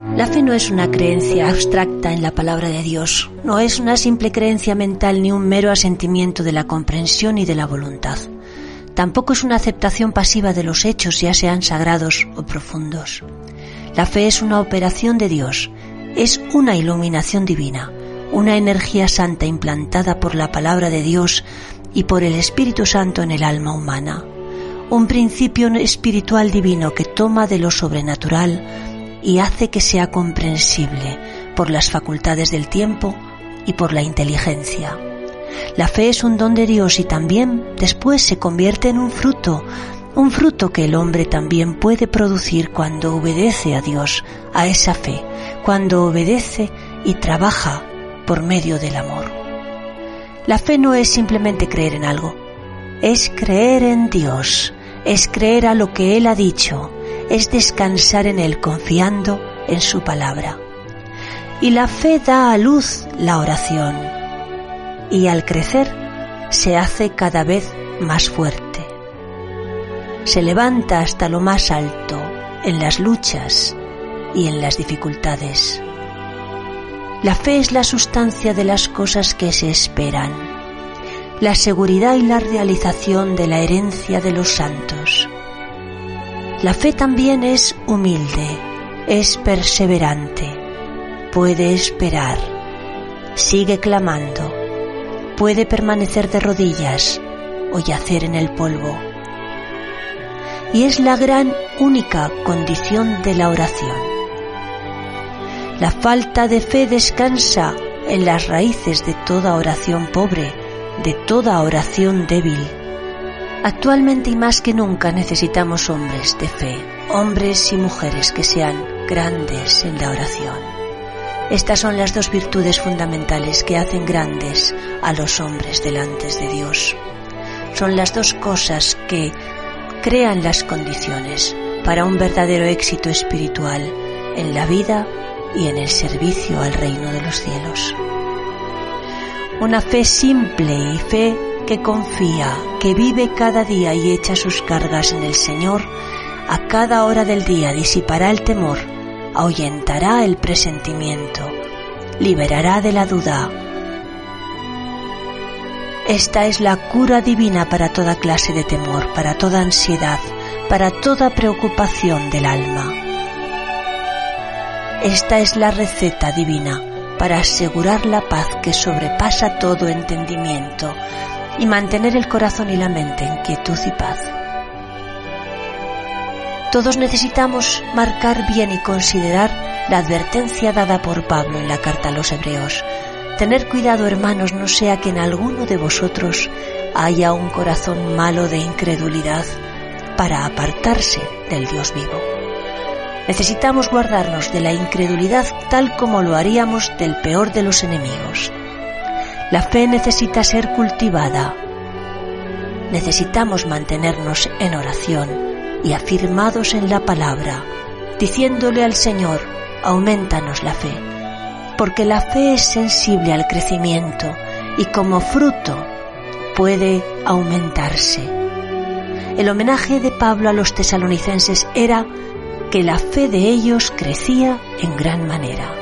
La fe no es una creencia abstracta en la palabra de Dios, no es una simple creencia mental ni un mero asentimiento de la comprensión y de la voluntad. Tampoco es una aceptación pasiva de los hechos, ya sean sagrados o profundos. La fe es una operación de Dios, es una iluminación divina, una energía santa implantada por la palabra de Dios y por el Espíritu Santo en el alma humana, un principio espiritual divino que toma de lo sobrenatural y hace que sea comprensible por las facultades del tiempo y por la inteligencia. La fe es un don de Dios y también después se convierte en un fruto, un fruto que el hombre también puede producir cuando obedece a Dios, a esa fe, cuando obedece y trabaja por medio del amor. La fe no es simplemente creer en algo, es creer en Dios, es creer a lo que Él ha dicho, es descansar en Él confiando en su palabra. Y la fe da a luz la oración y al crecer se hace cada vez más fuerte. Se levanta hasta lo más alto en las luchas y en las dificultades. La fe es la sustancia de las cosas que se esperan, la seguridad y la realización de la herencia de los santos la fe también es humilde, es perseverante, puede esperar, sigue clamando, puede permanecer de rodillas o yacer en el polvo. Y es la gran única condición de la oración. La falta de fe descansa en las raíces de toda oración pobre, de toda oración débil Actualmente y más que nunca necesitamos hombres de fe, hombres y mujeres que sean grandes en la oración. Estas son las dos virtudes fundamentales que hacen grandes a los hombres delante de Dios. Son las dos cosas que crean las condiciones para un verdadero éxito espiritual en la vida y en el servicio al reino de los cielos. Una fe simple y fe que confía, que vive cada día y echa sus cargas en el Señor, a cada hora del día disipará el temor, ahuyentará el presentimiento, liberará de la duda. Esta es la cura divina para toda clase de temor, para toda ansiedad, para toda preocupación del alma. Esta es la receta divina para asegurar la paz que sobrepasa todo entendimiento, y mantener el corazón y la mente en quietud y paz. Todos necesitamos marcar bien y considerar la advertencia dada por Pablo en la carta a los Hebreos. Tener cuidado, hermanos, no sea que en alguno de vosotros haya un corazón malo de incredulidad para apartarse del Dios vivo. Necesitamos guardarnos de la incredulidad tal como lo haríamos del peor de los enemigos. La fe necesita ser cultivada. Necesitamos mantenernos en oración y afirmados en la palabra, diciéndole al Señor, aumentanos la fe, porque la fe es sensible al crecimiento y como fruto puede aumentarse. El homenaje de Pablo a los tesalonicenses era que la fe de ellos crecía en gran manera.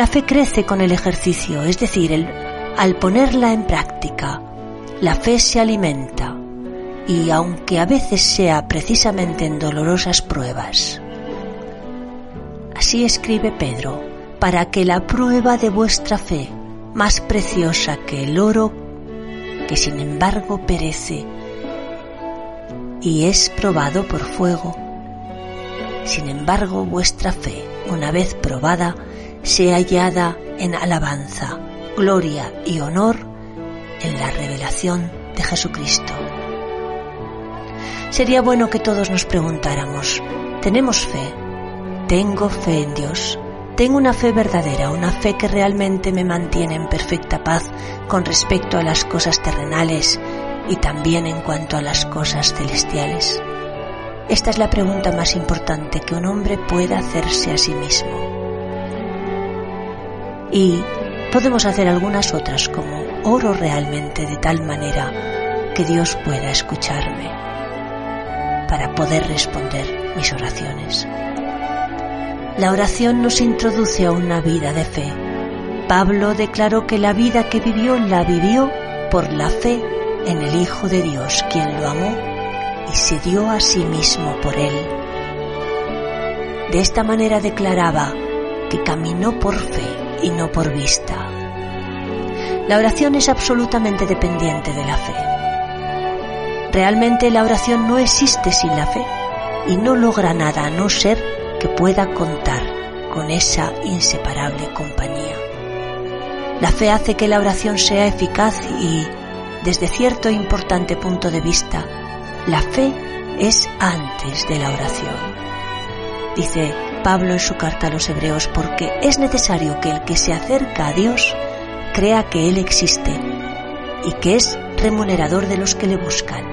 La fe crece con el ejercicio, es decir, al ponerla en práctica. La fe se alimenta y aunque a veces sea precisamente en dolorosas pruebas. Así escribe Pedro, para que la prueba de vuestra fe, más preciosa que el oro, que sin embargo perece y es probado por fuego, sin embargo vuestra fe, una vez probada, sea hallada en alabanza, gloria y honor en la revelación de Jesucristo. Sería bueno que todos nos preguntáramos, ¿tenemos fe? ¿Tengo fe en Dios? ¿Tengo una fe verdadera, una fe que realmente me mantiene en perfecta paz con respecto a las cosas terrenales y también en cuanto a las cosas celestiales? Esta es la pregunta más importante que un hombre pueda hacerse a sí mismo. Y podemos hacer algunas otras como oro realmente de tal manera que Dios pueda escucharme para poder responder mis oraciones. La oración nos introduce a una vida de fe. Pablo declaró que la vida que vivió la vivió por la fe en el Hijo de Dios, quien lo amó y se dio a sí mismo por él. De esta manera declaraba que caminó por fe y no por vista. La oración es absolutamente dependiente de la fe. Realmente la oración no existe sin la fe y no logra nada a no ser que pueda contar con esa inseparable compañía. La fe hace que la oración sea eficaz y, desde cierto e importante punto de vista, la fe es antes de la oración. Dice Pablo en su carta a los hebreos porque es necesario que el que se acerca a Dios crea que Él existe y que es remunerador de los que le buscan.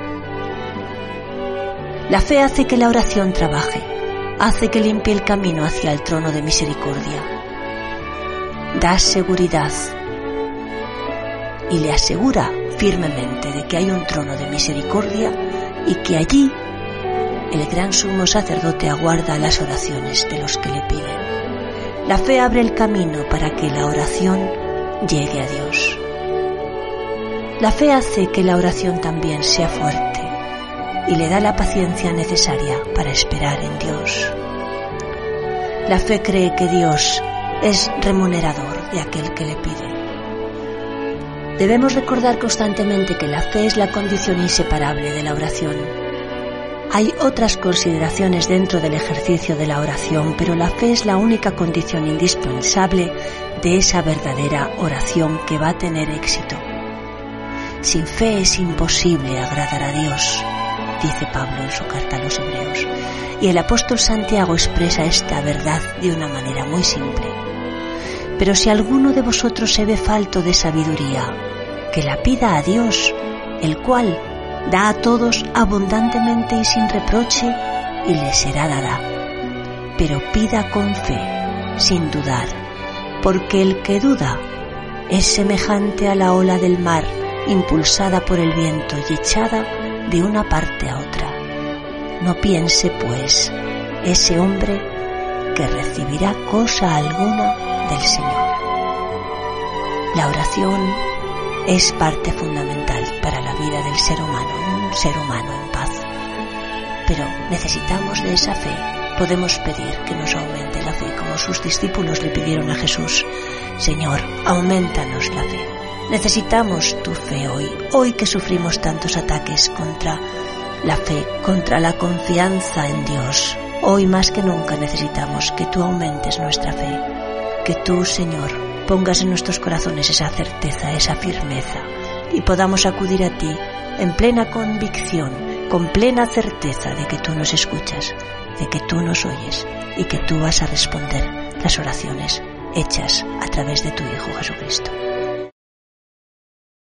La fe hace que la oración trabaje, hace que limpie el camino hacia el trono de misericordia. Da seguridad y le asegura firmemente de que hay un trono de misericordia y que allí el gran sumo sacerdote aguarda las oraciones de los que le piden. La fe abre el camino para que la oración llegue a Dios. La fe hace que la oración también sea fuerte y le da la paciencia necesaria para esperar en Dios. La fe cree que Dios es remunerador de aquel que le pide. Debemos recordar constantemente que la fe es la condición inseparable de la oración. Hay otras consideraciones dentro del ejercicio de la oración, pero la fe es la única condición indispensable de esa verdadera oración que va a tener éxito. Sin fe es imposible agradar a Dios, dice Pablo en su carta a los hebreos, y el apóstol Santiago expresa esta verdad de una manera muy simple. Pero si alguno de vosotros se ve falto de sabiduría, que la pida a Dios, el cual da a todos abundantemente y sin reproche, y le será dada. Pero pida con fe, sin dudar, porque el que duda es semejante a la ola del mar, impulsada por el viento y echada de una parte a otra. No piense, pues, ese hombre que recibirá cosa alguna del Señor. La oración es parte fundamental para la vida del ser humano, un ser humano en paz. Pero necesitamos de esa fe. Podemos pedir que nos aumente la fe como sus discípulos le pidieron a Jesús. Señor, aumentanos la fe. Necesitamos tu fe hoy, hoy que sufrimos tantos ataques contra la fe, contra la confianza en Dios. Hoy más que nunca necesitamos que tú aumentes nuestra fe, que tú, Señor, pongas en nuestros corazones esa certeza, esa firmeza y podamos acudir a ti en plena convicción, con plena certeza de que tú nos escuchas, de que tú nos oyes y que tú vas a responder las oraciones hechas a través de tu Hijo Jesucristo.